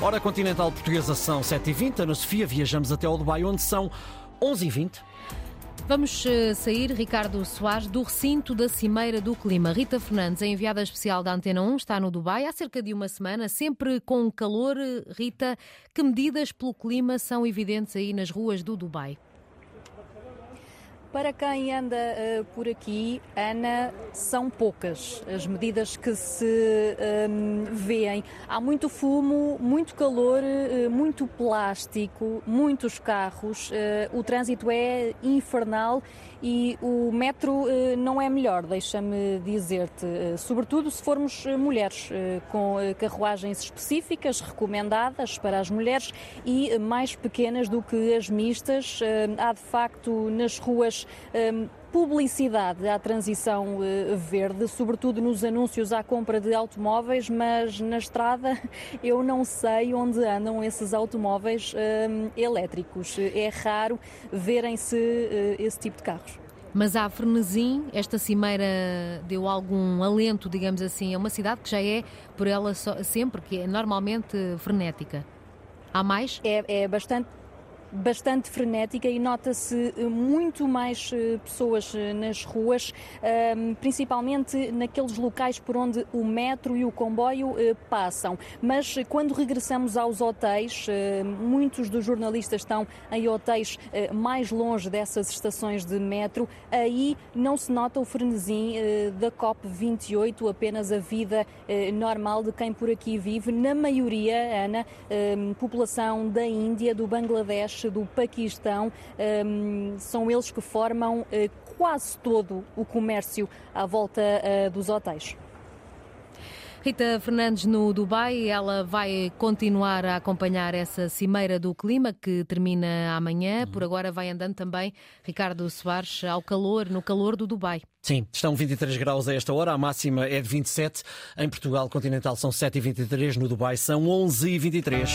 Hora continental portuguesa são 7h20. Na Sofia viajamos até ao Dubai, onde são 11h20. Vamos eh, sair, Ricardo Soares, do recinto da Cimeira do Clima. Rita Fernandes, a enviada especial da Antena 1, está no Dubai há cerca de uma semana, sempre com calor. Rita, que medidas pelo clima são evidentes aí nas ruas do Dubai? Para quem anda uh, por aqui, Ana, são poucas as medidas que se um, veem. Há muito fumo, muito calor, uh, muito plástico, muitos carros. Uh, o trânsito é infernal e o metro não é melhor, deixa-me dizer-te. sobretudo se formos mulheres, com carruagens específicas recomendadas para as mulheres e mais pequenas do que as mistas. há de facto nas ruas um, publicidade à transição uh, verde, sobretudo nos anúncios à compra de automóveis, mas na estrada eu não sei onde andam esses automóveis um, elétricos. É raro verem-se uh, esse tipo de carros. Mas a Frenesim, esta cimeira deu algum alento, digamos assim, é uma cidade que já é, por ela sempre, que é normalmente frenética. Há mais? É, é bastante bastante frenética e nota-se eh, muito mais eh, pessoas eh, nas ruas, ehm, principalmente naqueles locais por onde o metro e o comboio passam. Mas quando regressamos aos hotéis, muitos dos jornalistas estão em hotéis mais longe dessas estações de metro, aí não se nota o frenesim da COP28, apenas a vida normal de quem por aqui vive. Na maioria, Ana, ehm, população da Índia, do Bangladesh, do Paquistão. Um, são eles que formam uh, quase todo o comércio à volta uh, dos hotéis. Rita Fernandes no Dubai, ela vai continuar a acompanhar essa cimeira do clima que termina amanhã. Por agora vai andando também Ricardo Soares ao calor, no calor do Dubai. Sim, estão 23 graus a esta hora, a máxima é de 27. Em Portugal continental são 7 e 23, no Dubai são 11 e 23.